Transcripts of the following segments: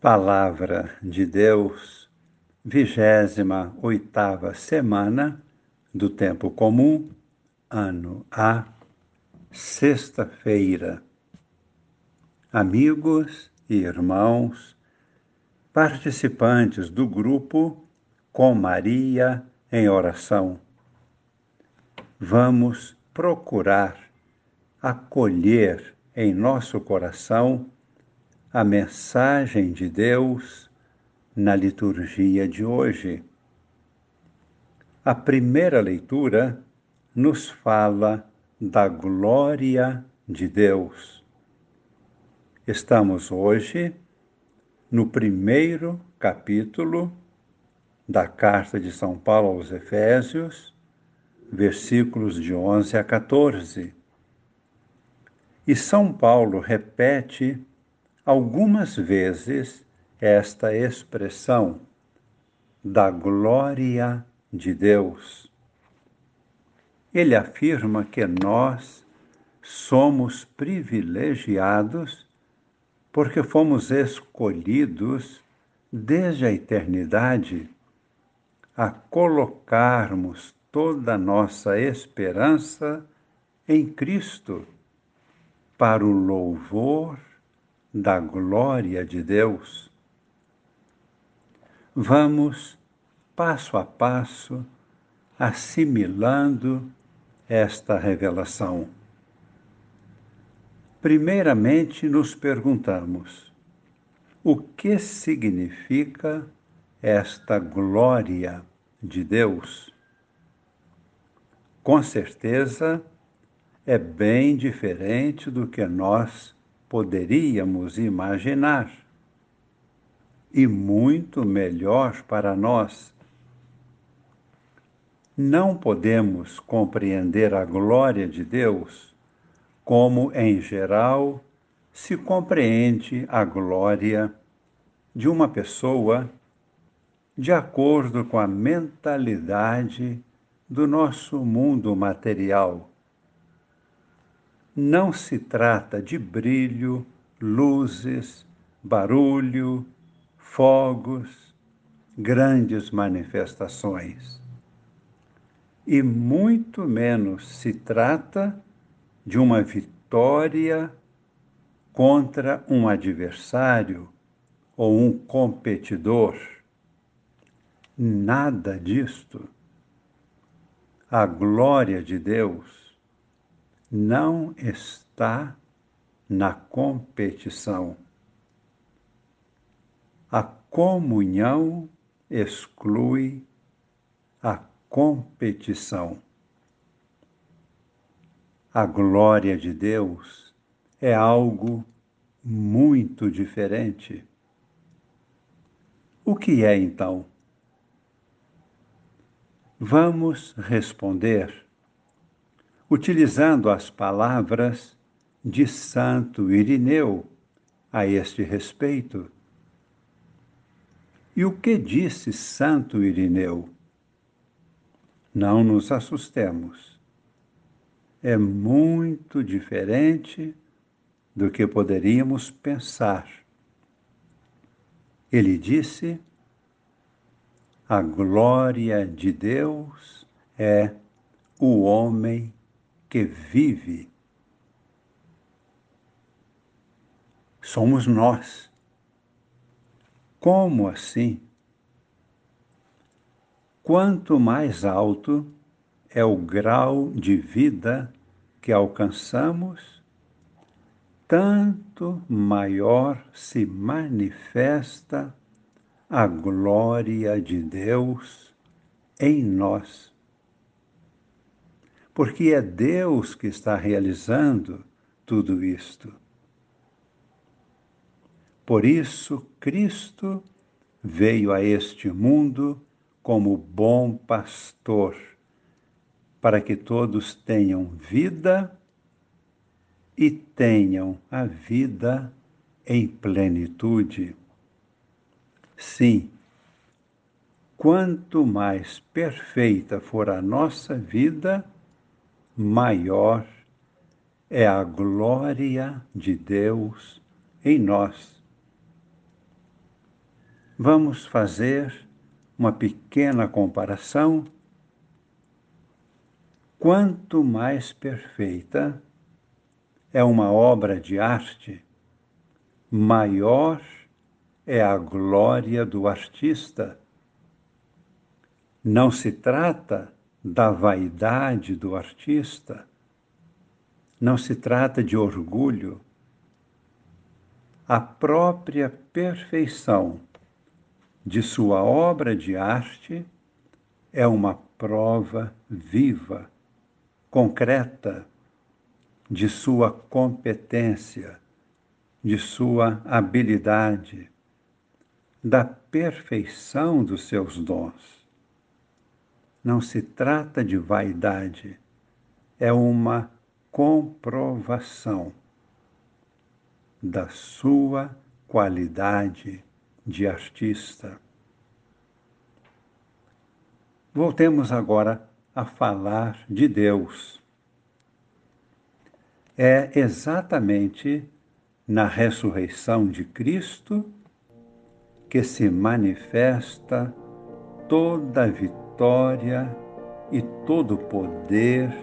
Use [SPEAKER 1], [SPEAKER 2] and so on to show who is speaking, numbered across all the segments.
[SPEAKER 1] Palavra de Deus, vigésima oitava semana do tempo comum, ano A, sexta-feira. Amigos e irmãos, participantes do grupo Com Maria em Oração, vamos procurar acolher em nosso coração a mensagem de Deus na liturgia de hoje. A primeira leitura nos fala da glória de Deus. Estamos hoje no primeiro capítulo da carta de São Paulo aos Efésios, versículos de 11 a 14. E São Paulo repete algumas vezes esta expressão da glória de Deus. Ele afirma que nós somos privilegiados porque fomos escolhidos desde a eternidade a colocarmos toda a nossa esperança em Cristo para o louvor da glória de Deus. Vamos, passo a passo, assimilando esta revelação. Primeiramente, nos perguntamos: o que significa esta glória de Deus? Com certeza, é bem diferente do que nós poderíamos imaginar. E muito melhor para nós. Não podemos compreender a glória de Deus como, em geral, se compreende a glória de uma pessoa de acordo com a mentalidade do nosso mundo material não se trata de brilho, luzes, barulho, fogos, grandes manifestações. E muito menos se trata de uma vitória contra um adversário ou um competidor. Nada disto. A glória de Deus não está na competição. A comunhão exclui a competição. A glória de Deus é algo muito diferente. O que é então? Vamos responder utilizando as palavras de Santo Irineu a este respeito. E o que disse Santo Irineu? Não nos assustemos. É muito diferente do que poderíamos pensar. Ele disse: a glória de Deus é o homem que vive somos nós. Como assim? Quanto mais alto é o grau de vida que alcançamos, tanto maior se manifesta a glória de Deus em nós porque é Deus que está realizando tudo isto. Por isso, Cristo veio a este mundo como bom pastor, para que todos tenham vida e tenham a vida em plenitude. Sim, quanto mais perfeita for a nossa vida, maior é a glória de Deus em nós. vamos fazer uma pequena comparação. Quanto mais perfeita é uma obra de arte, maior é a glória do artista. Não se trata da vaidade do artista, não se trata de orgulho. A própria perfeição de sua obra de arte é uma prova viva, concreta, de sua competência, de sua habilidade, da perfeição dos seus dons. Não se trata de vaidade, é uma comprovação da sua qualidade de artista. Voltemos agora a falar de Deus. É exatamente na ressurreição de Cristo que se manifesta toda a vitória e todo poder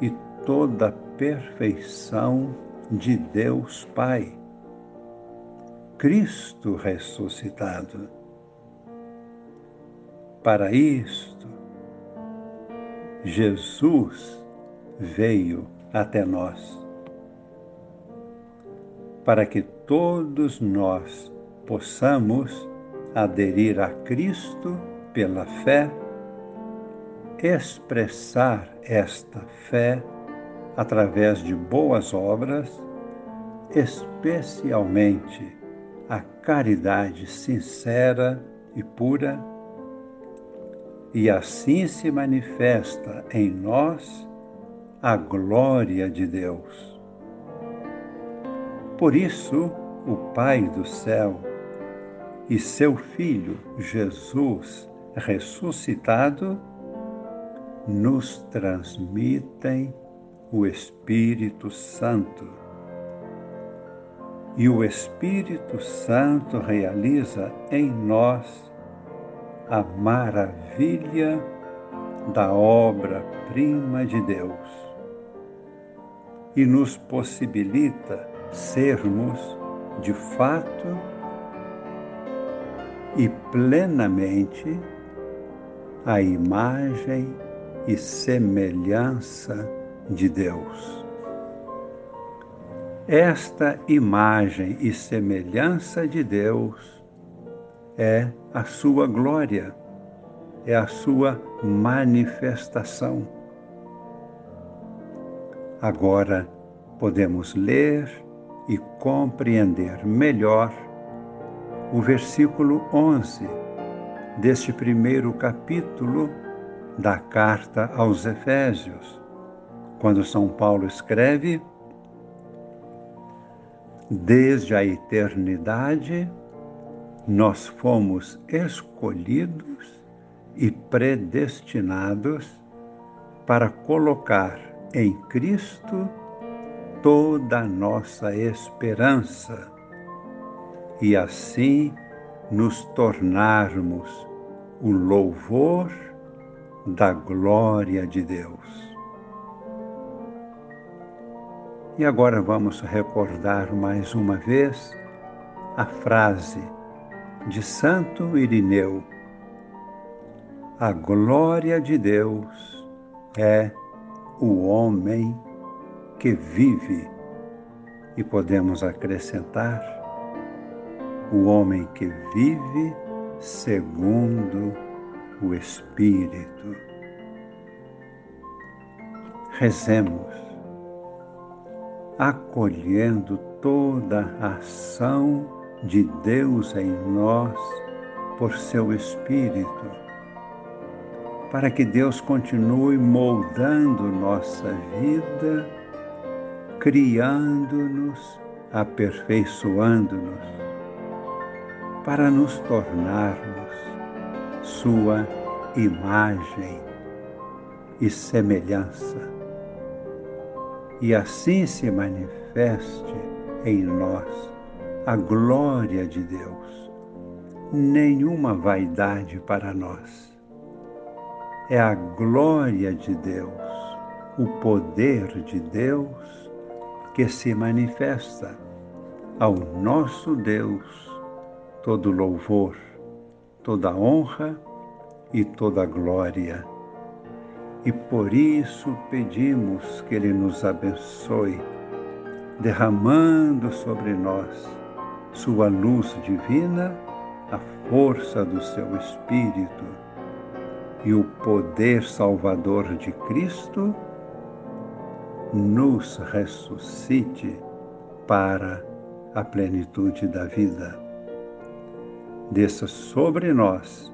[SPEAKER 1] e toda a perfeição de Deus Pai. Cristo ressuscitado. Para isto, Jesus veio até nós, para que todos nós possamos aderir a Cristo pela fé, expressar esta fé através de boas obras, especialmente a caridade sincera e pura, e assim se manifesta em nós a glória de Deus. Por isso, o Pai do céu e seu Filho Jesus ressuscitado nos transmitem o Espírito Santo. E o Espírito Santo realiza em nós a maravilha da obra-prima de Deus. E nos possibilita sermos, de fato e plenamente, a imagem e semelhança de Deus. Esta imagem e semelhança de Deus é a sua glória, é a sua manifestação. Agora podemos ler e compreender melhor o versículo 11 deste primeiro capítulo da carta aos Efésios, quando São Paulo escreve Desde a eternidade, nós fomos escolhidos e predestinados para colocar em Cristo toda a nossa esperança e assim nos tornarmos o louvor da glória de Deus. E agora vamos recordar mais uma vez a frase de Santo Irineu: A glória de Deus é o homem que vive. E podemos acrescentar: o homem que vive segundo o Espírito. Rezemos acolhendo toda a ação de Deus em nós por seu Espírito, para que Deus continue moldando nossa vida, criando-nos, aperfeiçoando-nos, para nos tornarmos Sua imagem e semelhança. E assim se manifeste em nós a glória de Deus, nenhuma vaidade para nós. É a glória de Deus, o poder de Deus que se manifesta ao nosso Deus. Todo louvor, toda honra e toda glória. E por isso pedimos que Ele nos abençoe, derramando sobre nós Sua luz divina, a força do Seu Espírito e o poder salvador de Cristo, nos ressuscite para a plenitude da vida. Desça sobre nós